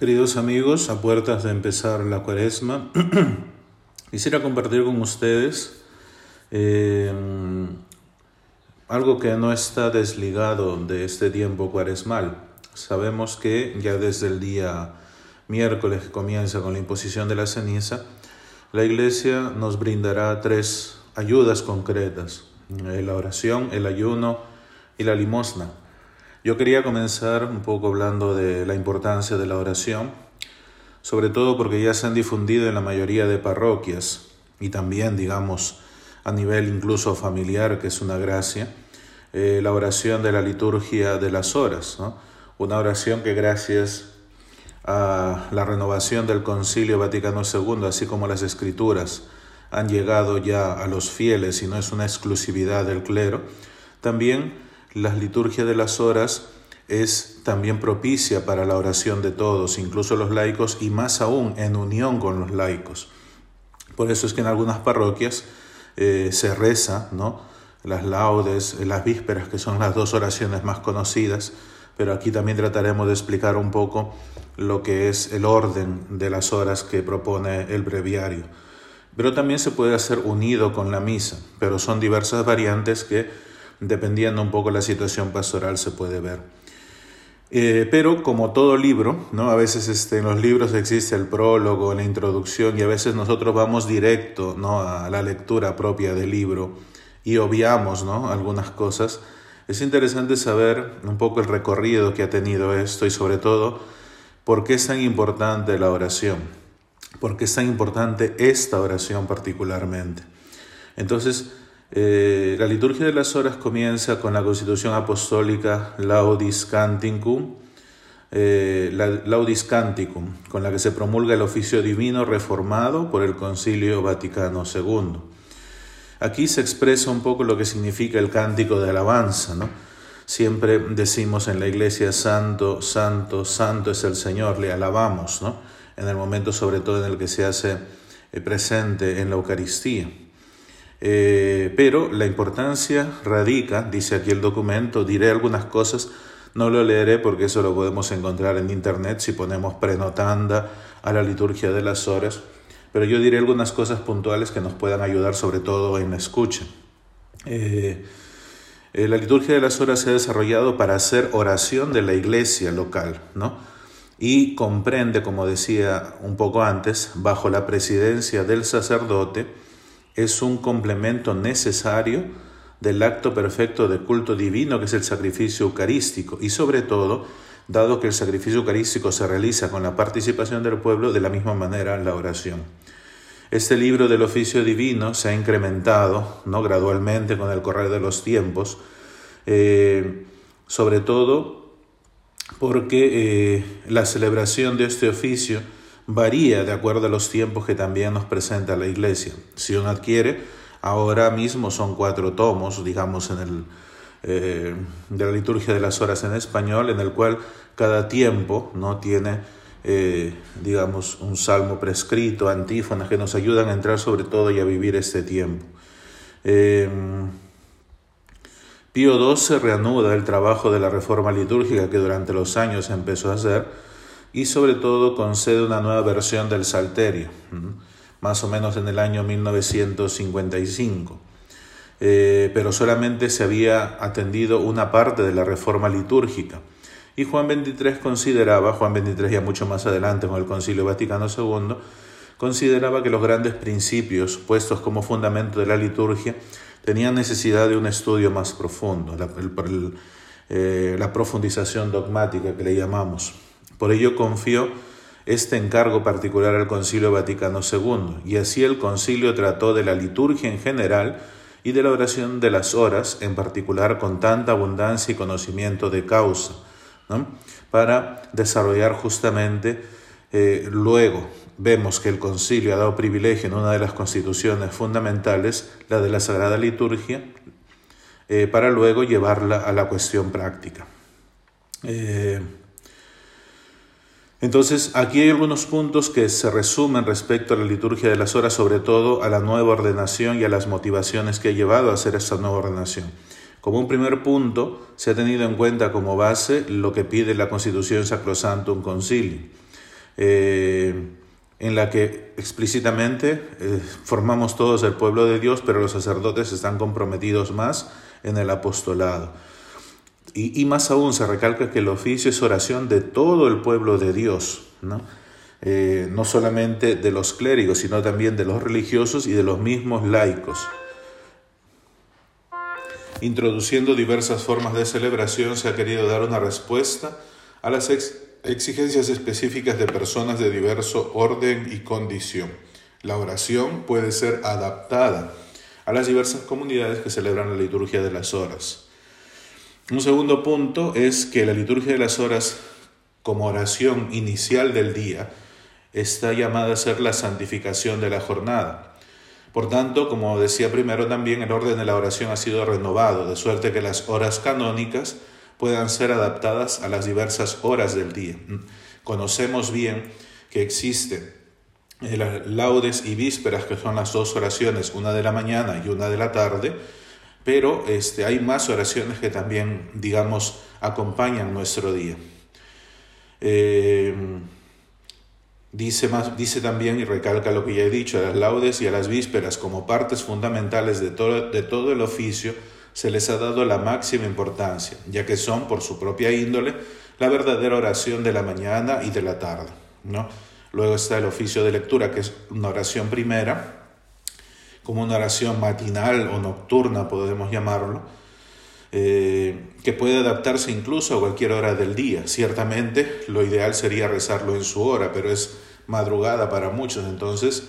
Queridos amigos, a puertas de empezar la cuaresma, quisiera compartir con ustedes eh, algo que no está desligado de este tiempo cuaresmal. Sabemos que ya desde el día miércoles que comienza con la imposición de la ceniza, la Iglesia nos brindará tres ayudas concretas, eh, la oración, el ayuno y la limosna. Yo quería comenzar un poco hablando de la importancia de la oración, sobre todo porque ya se han difundido en la mayoría de parroquias y también, digamos, a nivel incluso familiar, que es una gracia, eh, la oración de la liturgia de las horas, una oración que gracias a la renovación del Concilio Vaticano II, así como las escrituras, han llegado ya a los fieles y no es una exclusividad del clero, también la liturgia de las horas es también propicia para la oración de todos, incluso los laicos, y más aún en unión con los laicos. Por eso es que en algunas parroquias eh, se reza, ¿no? Las laudes, las vísperas, que son las dos oraciones más conocidas, pero aquí también trataremos de explicar un poco lo que es el orden de las horas que propone el breviario. Pero también se puede hacer unido con la misa, pero son diversas variantes que dependiendo un poco la situación pastoral se puede ver. Eh, pero como todo libro, ¿no? a veces este, en los libros existe el prólogo, la introducción y a veces nosotros vamos directo ¿no? a la lectura propia del libro y obviamos ¿no? algunas cosas. Es interesante saber un poco el recorrido que ha tenido esto y sobre todo por qué es tan importante la oración, por qué es tan importante esta oración particularmente. Entonces, eh, la liturgia de las horas comienza con la constitución apostólica Laudis Canticum, eh, Laudis Canticum, con la que se promulga el oficio divino reformado por el Concilio Vaticano II. Aquí se expresa un poco lo que significa el cántico de alabanza, ¿no? Siempre decimos en la iglesia, Santo, Santo, Santo es el Señor, le alabamos, ¿no? En el momento sobre todo en el que se hace eh, presente en la Eucaristía. Eh, pero la importancia radica, dice aquí el documento, diré algunas cosas, no lo leeré porque eso lo podemos encontrar en internet si ponemos prenotanda a la liturgia de las horas, pero yo diré algunas cosas puntuales que nos puedan ayudar sobre todo en la escucha. Eh, eh, la liturgia de las horas se ha desarrollado para hacer oración de la iglesia local, ¿no? Y comprende, como decía un poco antes, bajo la presidencia del sacerdote, es un complemento necesario del acto perfecto de culto divino que es el sacrificio eucarístico y sobre todo, dado que el sacrificio eucarístico se realiza con la participación del pueblo, de la misma manera la oración. Este libro del oficio divino se ha incrementado ¿no? gradualmente con el correr de los tiempos, eh, sobre todo porque eh, la celebración de este oficio varía de acuerdo a los tiempos que también nos presenta la Iglesia. Si uno adquiere, ahora mismo son cuatro tomos, digamos, en el, eh, de la liturgia de las horas en español, en el cual cada tiempo no tiene, eh, digamos, un salmo prescrito, antífonas que nos ayudan a entrar sobre todo y a vivir este tiempo. Eh, Pío XII reanuda el trabajo de la reforma litúrgica que durante los años empezó a hacer, y sobre todo concede una nueva versión del Salterio, más o menos en el año 1955. Eh, pero solamente se había atendido una parte de la reforma litúrgica. Y Juan XXIII consideraba, Juan XXIII ya mucho más adelante con el Concilio Vaticano II, consideraba que los grandes principios puestos como fundamento de la liturgia tenían necesidad de un estudio más profundo, la eh, profundización dogmática que le llamamos. Por ello confió este encargo particular al Concilio Vaticano II, y así el concilio trató de la liturgia en general y de la oración de las horas en particular con tanta abundancia y conocimiento de causa, para desarrollar justamente eh, luego vemos que el concilio ha dado privilegio en una de las constituciones fundamentales, la de la Sagrada Liturgia, eh, para luego llevarla a la cuestión práctica. Eh, entonces, aquí hay algunos puntos que se resumen respecto a la liturgia de las horas, sobre todo a la nueva ordenación y a las motivaciones que ha llevado a hacer esta nueva ordenación. Como un primer punto, se ha tenido en cuenta como base lo que pide la Constitución Sacrosantum Concilio. eh, en la que explícitamente eh, formamos todos el pueblo de Dios, pero los sacerdotes están comprometidos más en el apostolado. Y, más aún se recalca que el oficio es oración de todo el pueblo de Dios, ¿no? Eh, no solamente de los clérigos, sino también de los religiosos y de los mismos laicos. Introduciendo diversas formas de celebración, se ha querido dar una respuesta a las exigencias específicas de personas de diverso orden y condición. La oración puede ser adaptada a las diversas comunidades que celebran la liturgia de las horas. Un segundo punto es que la liturgia de las horas como oración inicial del día está llamada a ser la santificación de la jornada. Por tanto, como decía primero también, el orden de la oración ha sido renovado, de suerte que las horas canónicas puedan ser adaptadas a las diversas horas del día. Conocemos bien que existen las laudes y vísperas, que son las dos oraciones, una de la mañana y una de la tarde, pero este, hay más oraciones que también, digamos, acompañan nuestro día. Eh, dice, más, dice también y recalca lo que ya he dicho, a las laudes y a las vísperas como partes fundamentales de todo, de todo el oficio se les ha dado la máxima importancia, ya que son, por su propia índole, la verdadera oración de la mañana y de la tarde. ¿no? Luego está el oficio de lectura, que es una oración primera, como una oración matinal o nocturna, podemos llamarlo, eh, que puede adaptarse incluso a cualquier hora del día. Ciertamente lo ideal sería rezarlo en su hora, pero es madrugada para muchos, entonces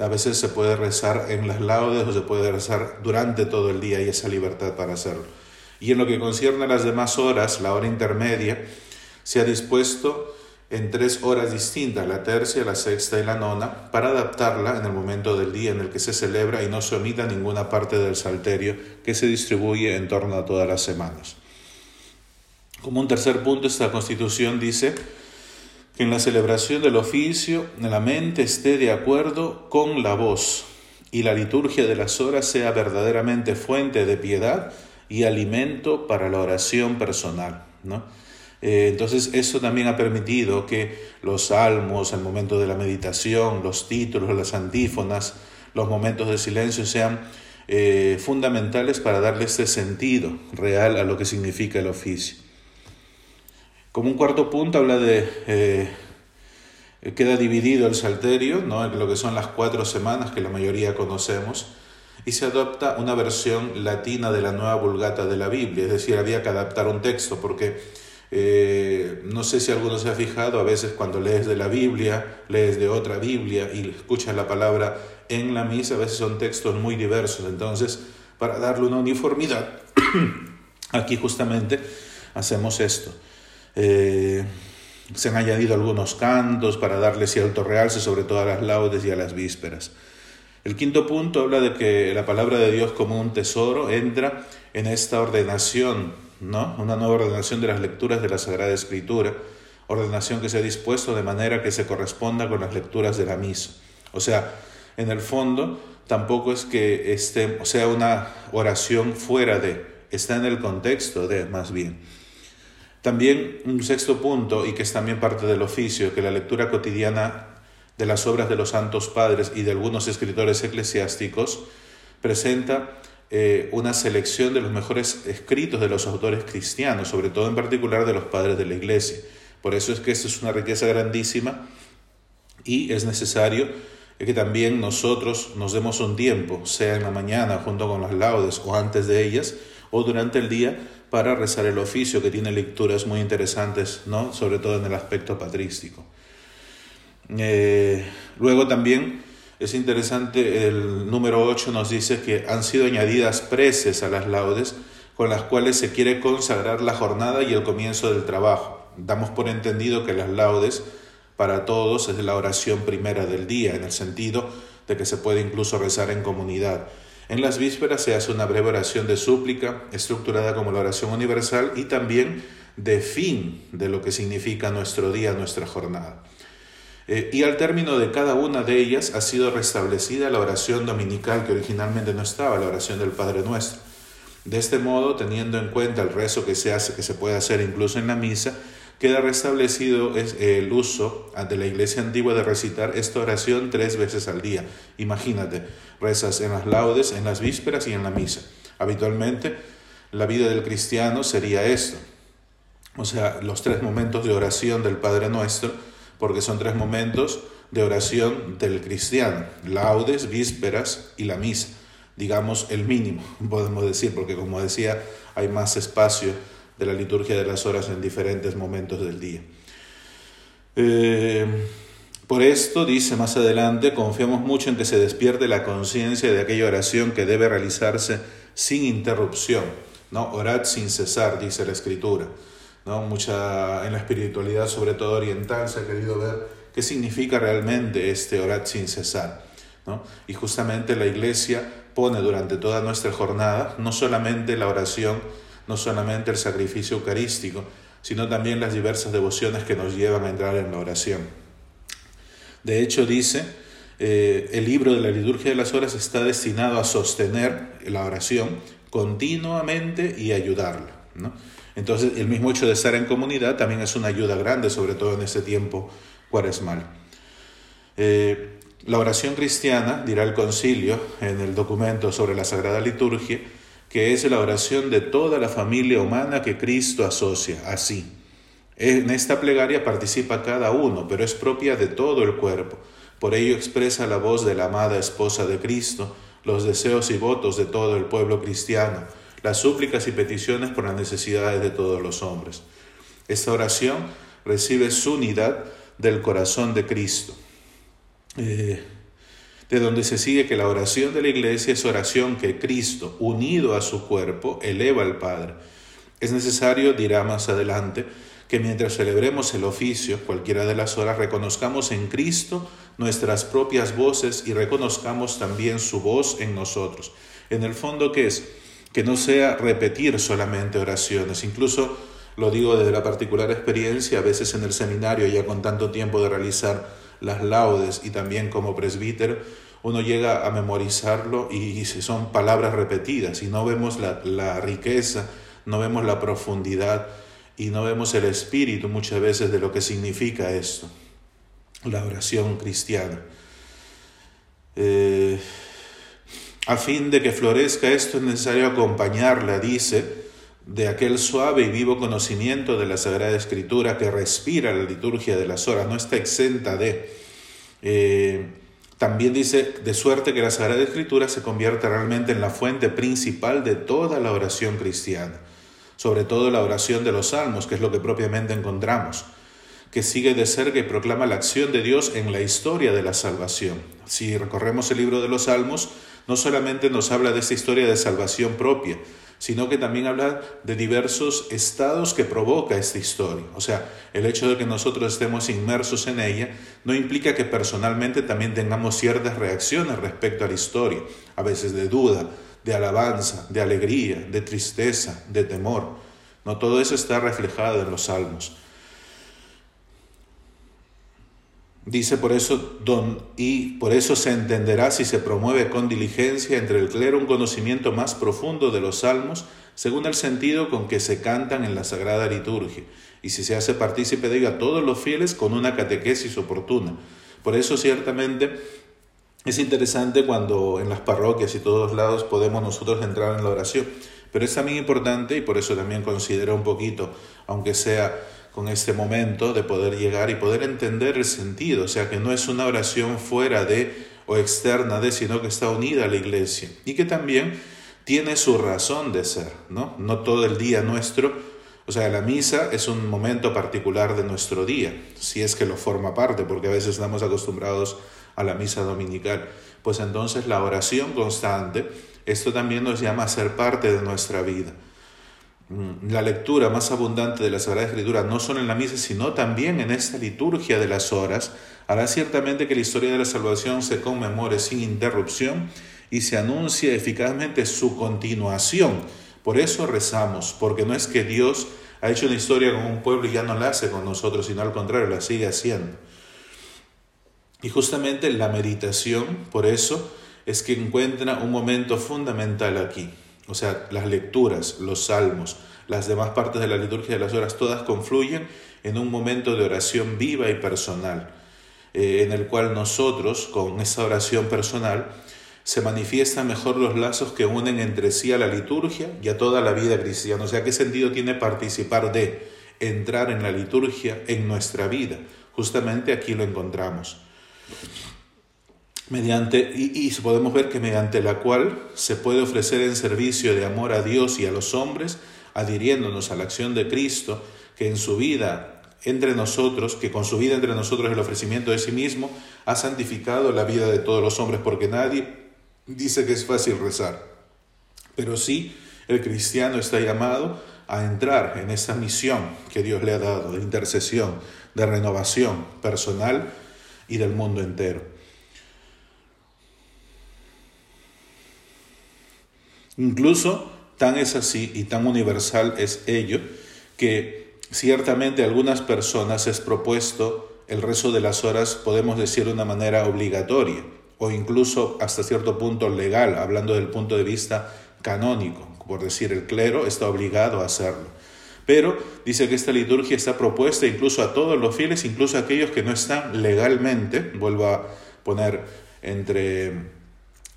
a veces se puede rezar en las laudes o se puede rezar durante todo el día y esa libertad para hacerlo. Y en lo que concierne a las demás horas, la hora intermedia, se ha dispuesto en tres horas distintas, la tercia, la sexta y la nona, para adaptarla en el momento del día en el que se celebra y no se omita ninguna parte del salterio que se distribuye en torno a todas las semanas. Como un tercer punto, esta constitución dice que en la celebración del oficio la mente esté de acuerdo con la voz y la liturgia de las horas sea verdaderamente fuente de piedad y alimento para la oración personal. ¿no? Eh, entonces eso también ha permitido que los salmos, el momento de la meditación, los títulos, las antífonas, los momentos de silencio sean eh, fundamentales para darle este sentido real a lo que significa el oficio. Como un cuarto punto habla de... Eh, queda dividido el salterio, ¿no? en lo que son las cuatro semanas que la mayoría conocemos, y se adopta una versión latina de la nueva vulgata de la Biblia, es decir, había que adaptar un texto porque eh, no sé si alguno se ha fijado, a veces cuando lees de la Biblia, lees de otra Biblia y escuchas la palabra en la misa, a veces son textos muy diversos. Entonces, para darle una uniformidad, aquí justamente hacemos esto. Eh, se han añadido algunos cantos para darle cierto realce, sobre todo a las laudes y a las vísperas. El quinto punto habla de que la palabra de Dios como un tesoro entra en esta ordenación ¿no? Una nueva ordenación de las lecturas de la Sagrada Escritura, ordenación que se ha dispuesto de manera que se corresponda con las lecturas de la misa. O sea, en el fondo tampoco es que esté, sea una oración fuera de, está en el contexto de, más bien. También un sexto punto, y que es también parte del oficio, que la lectura cotidiana de las obras de los santos padres y de algunos escritores eclesiásticos presenta eh, una selección de los mejores escritos de los autores cristianos, sobre todo en particular de los padres de la Iglesia. Por eso es que esto es una riqueza grandísima y es necesario que también nosotros nos demos un tiempo, sea en la mañana junto con las laudes o antes de ellas, o durante el día para rezar el oficio, que tiene lecturas muy interesantes, ¿no? sobre todo en el aspecto patrístico. Eh, luego también es interesante, el número 8 nos dice que han sido añadidas preces a las laudes con las cuales se quiere consagrar la jornada y el comienzo del trabajo. Damos por entendido que las laudes para todos es la oración primera del día, en el sentido de que se puede incluso rezar en comunidad. En las vísperas se hace una breve oración de súplica, estructurada como la oración universal y también de fin de lo que significa nuestro día, nuestra jornada. Eh, y al término de cada una de ellas ha sido restablecida la oración dominical que originalmente no estaba, la oración del Padre Nuestro. De este modo, teniendo en cuenta el rezo que se hace, que se puede hacer incluso en la misa, queda restablecido el uso ante la iglesia antigua de recitar esta oración tres veces al día. Imagínate, rezas en las laudes, en las vísperas y en la misa. Habitualmente la vida del cristiano sería esto. O sea, los tres momentos de oración del Padre Nuestro, porque son tres momentos de oración del cristiano, laudes, vísperas y la misa. Digamos el mínimo, podemos decir, porque como decía, hay más espacio de la liturgia de las horas en diferentes momentos del día. Eh, por esto, dice más adelante, confiamos mucho en que se despierte la conciencia de aquella oración que debe realizarse sin interrupción ¿no? Orad sin cesar, dice la escritura. ¿No? Mucha, en la espiritualidad, sobre todo oriental, se ha querido ver qué significa realmente este orad sin cesar. ¿no? Y justamente la iglesia pone durante toda nuestra jornada no solamente la oración, no solamente el sacrificio eucarístico, sino también las diversas devociones que nos llevan a entrar en la oración. De hecho, dice, eh, el libro de la liturgia de las horas está destinado a sostener la oración continuamente y ayudarla. ¿no? Entonces, el mismo hecho de estar en comunidad también es una ayuda grande, sobre todo en este tiempo cuaresmal. Eh, la oración cristiana, dirá el concilio en el documento sobre la Sagrada Liturgia, que es la oración de toda la familia humana que Cristo asocia así. En esta plegaria participa cada uno, pero es propia de todo el cuerpo. Por ello expresa la voz de la amada esposa de Cristo, los deseos y votos de todo el pueblo cristiano, las súplicas y peticiones por las necesidades de todos los hombres. Esta oración recibe su unidad del corazón de Cristo, eh, de donde se sigue que la oración de la iglesia es oración que Cristo, unido a su cuerpo, eleva al Padre. Es necesario, dirá más adelante, que mientras celebremos el oficio, cualquiera de las horas, reconozcamos en Cristo nuestras propias voces y reconozcamos también su voz en nosotros. En el fondo, ¿qué es? Que no sea repetir solamente oraciones. Incluso lo digo desde la particular experiencia, a veces en el seminario, ya con tanto tiempo de realizar las laudes y también como presbítero, uno llega a memorizarlo y son palabras repetidas y no vemos la, la riqueza, no vemos la profundidad y no vemos el espíritu muchas veces de lo que significa esto, la oración cristiana. Eh, a fin de que florezca esto es necesario acompañarla, dice, de aquel suave y vivo conocimiento de la Sagrada Escritura que respira la liturgia de las horas, no está exenta de... Eh, también dice, de suerte que la Sagrada Escritura se convierta realmente en la fuente principal de toda la oración cristiana sobre todo la oración de los salmos, que es lo que propiamente encontramos, que sigue de cerca y proclama la acción de Dios en la historia de la salvación. Si recorremos el libro de los salmos, no solamente nos habla de esta historia de salvación propia, sino que también habla de diversos estados que provoca esta historia. O sea, el hecho de que nosotros estemos inmersos en ella no implica que personalmente también tengamos ciertas reacciones respecto a la historia, a veces de duda, de alabanza, de alegría, de tristeza, de temor. No todo eso está reflejado en los salmos. Dice por eso, don, y por eso se entenderá si se promueve con diligencia entre el clero un conocimiento más profundo de los salmos, según el sentido con que se cantan en la sagrada liturgia, y si se hace partícipe de ello a todos los fieles con una catequesis oportuna. Por eso ciertamente es interesante cuando en las parroquias y todos lados podemos nosotros entrar en la oración, pero es también importante y por eso también considero un poquito, aunque sea con este momento, de poder llegar y poder entender el sentido, o sea, que no es una oración fuera de o externa de, sino que está unida a la iglesia y que también tiene su razón de ser, ¿no? No todo el día nuestro, o sea, la misa es un momento particular de nuestro día, si es que lo forma parte, porque a veces estamos acostumbrados a la misa dominical. Pues entonces la oración constante, esto también nos llama a ser parte de nuestra vida. Mm, la lectura más abundante de la Sagrada Escritura, no solo en la misa, sino también en esta liturgia de las horas, hará ciertamente que la historia de la salvación se conmemore sin interrupción y se anuncie eficazmente su continuación. Por eso rezamos, porque no es que Dios ha hecho una historia con un pueblo y ya no la hace con nosotros, sino al contrario, la sigue haciendo. Y justamente la meditación, por eso, es que encuentra un momento fundamental aquí. O sea, las lecturas, los salmos, las demás partes de la liturgia de las horas, todas confluyen en un momento de oración viva y personal, eh, en el cual nosotros, con esa oración personal, se manifiestan mejor los lazos que unen entre sí a la liturgia y a toda la vida cristiana. O sea, ¿qué sentido tiene participar de entrar en la liturgia en nuestra vida? Justamente aquí lo encontramos. Mediante, y, y podemos ver que mediante la cual se puede ofrecer en servicio de amor a Dios y a los hombres, adhiriéndonos a la acción de Cristo, que en su vida entre nosotros, que con su vida entre nosotros el ofrecimiento de sí mismo ha santificado la vida de todos los hombres, porque nadie dice que es fácil rezar, pero sí el cristiano está llamado a entrar en esa misión que Dios le ha dado de intercesión, de renovación personal y del mundo entero. Incluso tan es así y tan universal es ello que ciertamente a algunas personas es propuesto el rezo de las horas, podemos decir de una manera obligatoria o incluso hasta cierto punto legal, hablando del punto de vista canónico, por decir el clero está obligado a hacerlo. Pero dice que esta liturgia está propuesta incluso a todos los fieles, incluso a aquellos que no están legalmente, vuelvo a poner entre,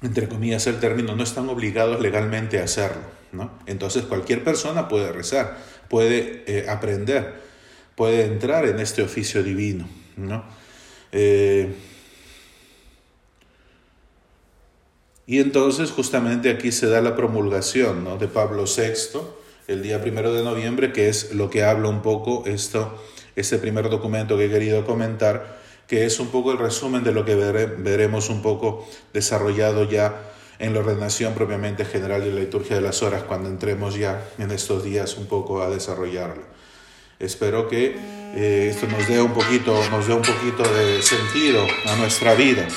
entre comillas el término, no están obligados legalmente a hacerlo. ¿no? Entonces cualquier persona puede rezar, puede eh, aprender, puede entrar en este oficio divino. ¿no? Eh, Y entonces justamente aquí se da la promulgación ¿no? de Pablo VI el día primero de noviembre, que es lo que habla un poco esto, este primer documento que he querido comentar, que es un poco el resumen de lo que veremos un poco desarrollado ya en la ordenación propiamente general de la liturgia de las horas, cuando entremos ya en estos días un poco a desarrollarlo. Espero que eh, esto nos dé un poquito, nos dé un poquito de sentido a nuestra vida.